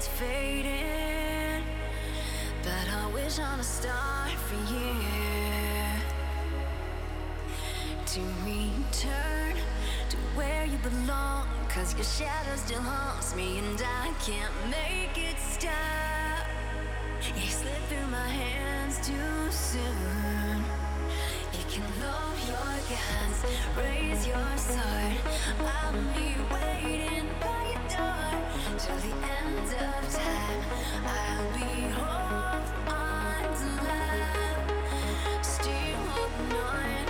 daylight's fading. But I wish on a star for you to return to where you belong. Cause your shadow still haunts me and I can't make it stop. You slip through my hands too soon. You can lower your guns, raise your sword. I'll be waiting still holding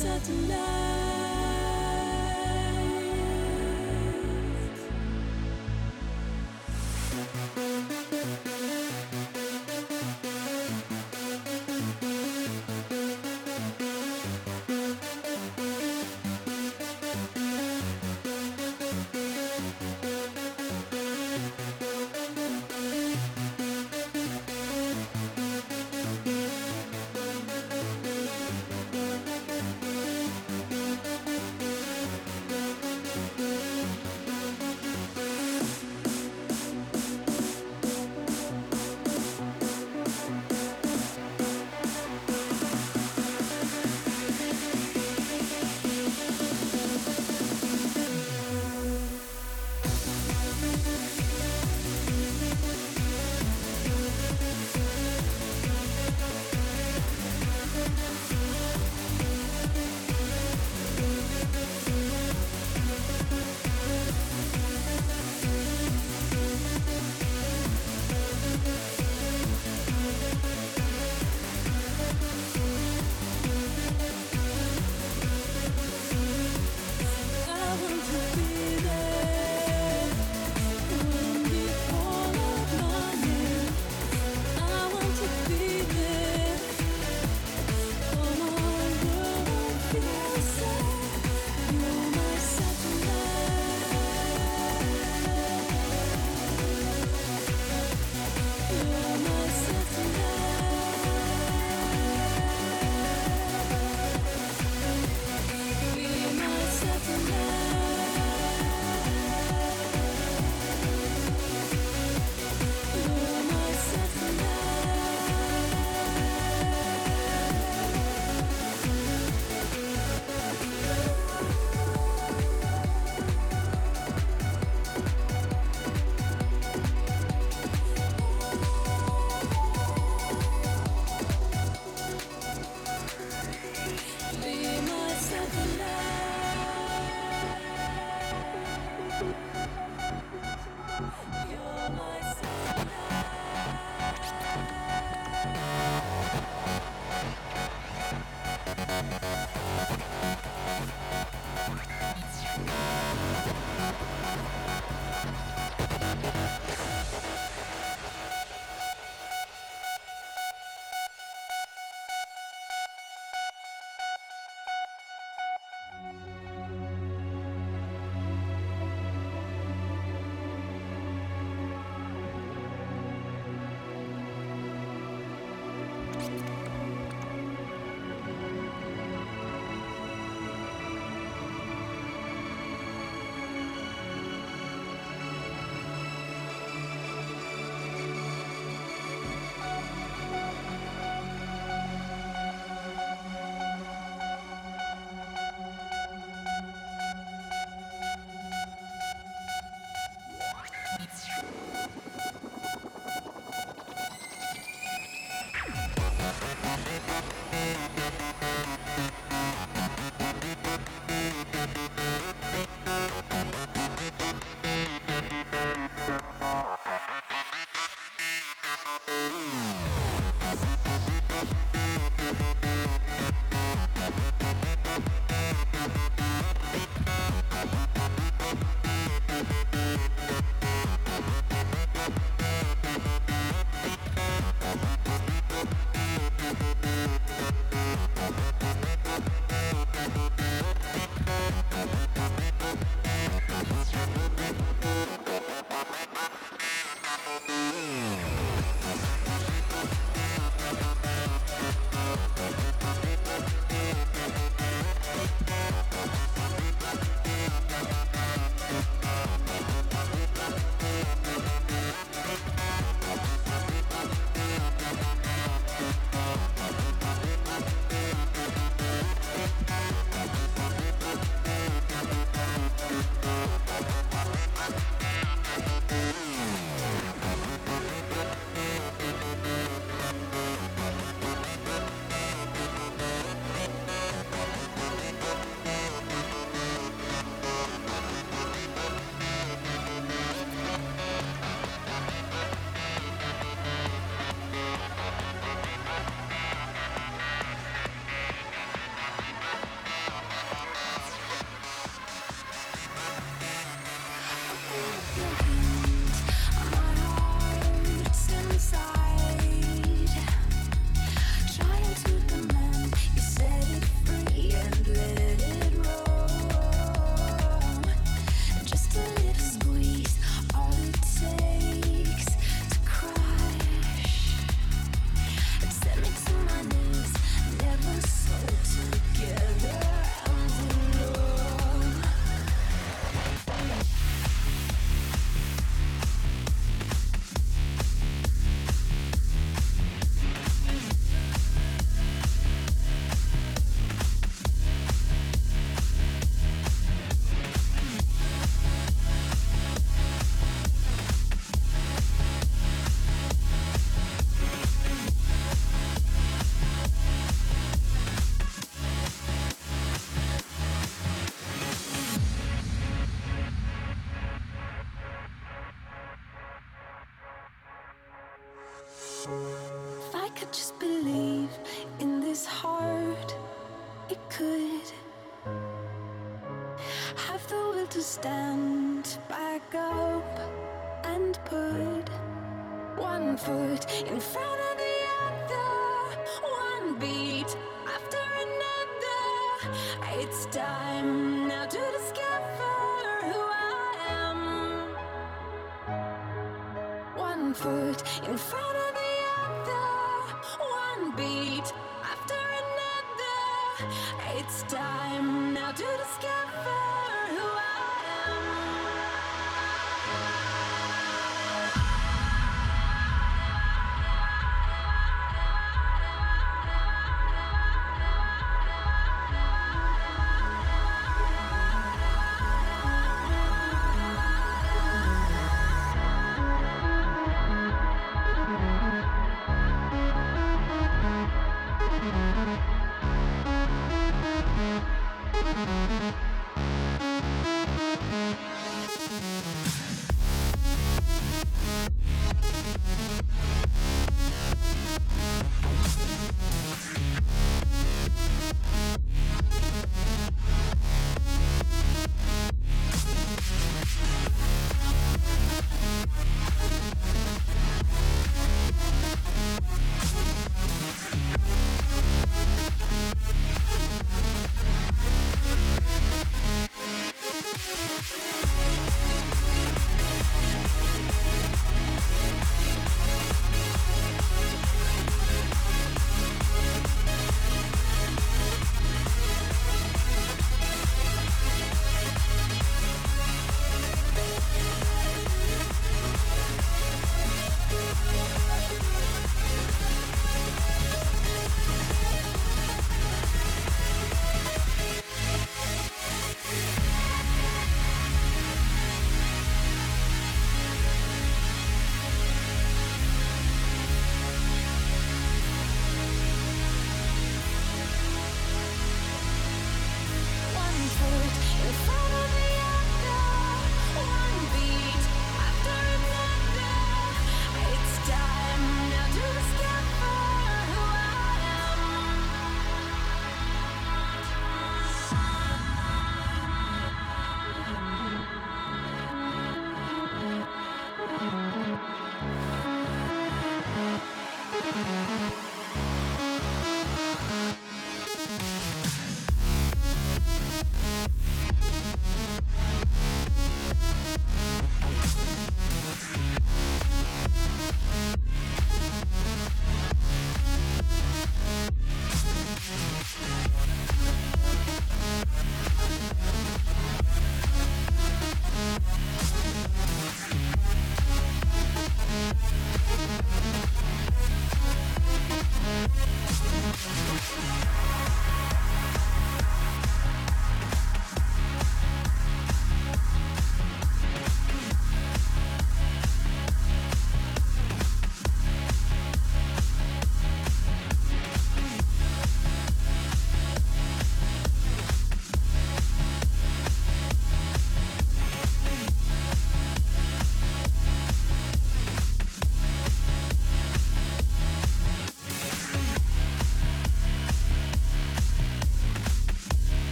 satellite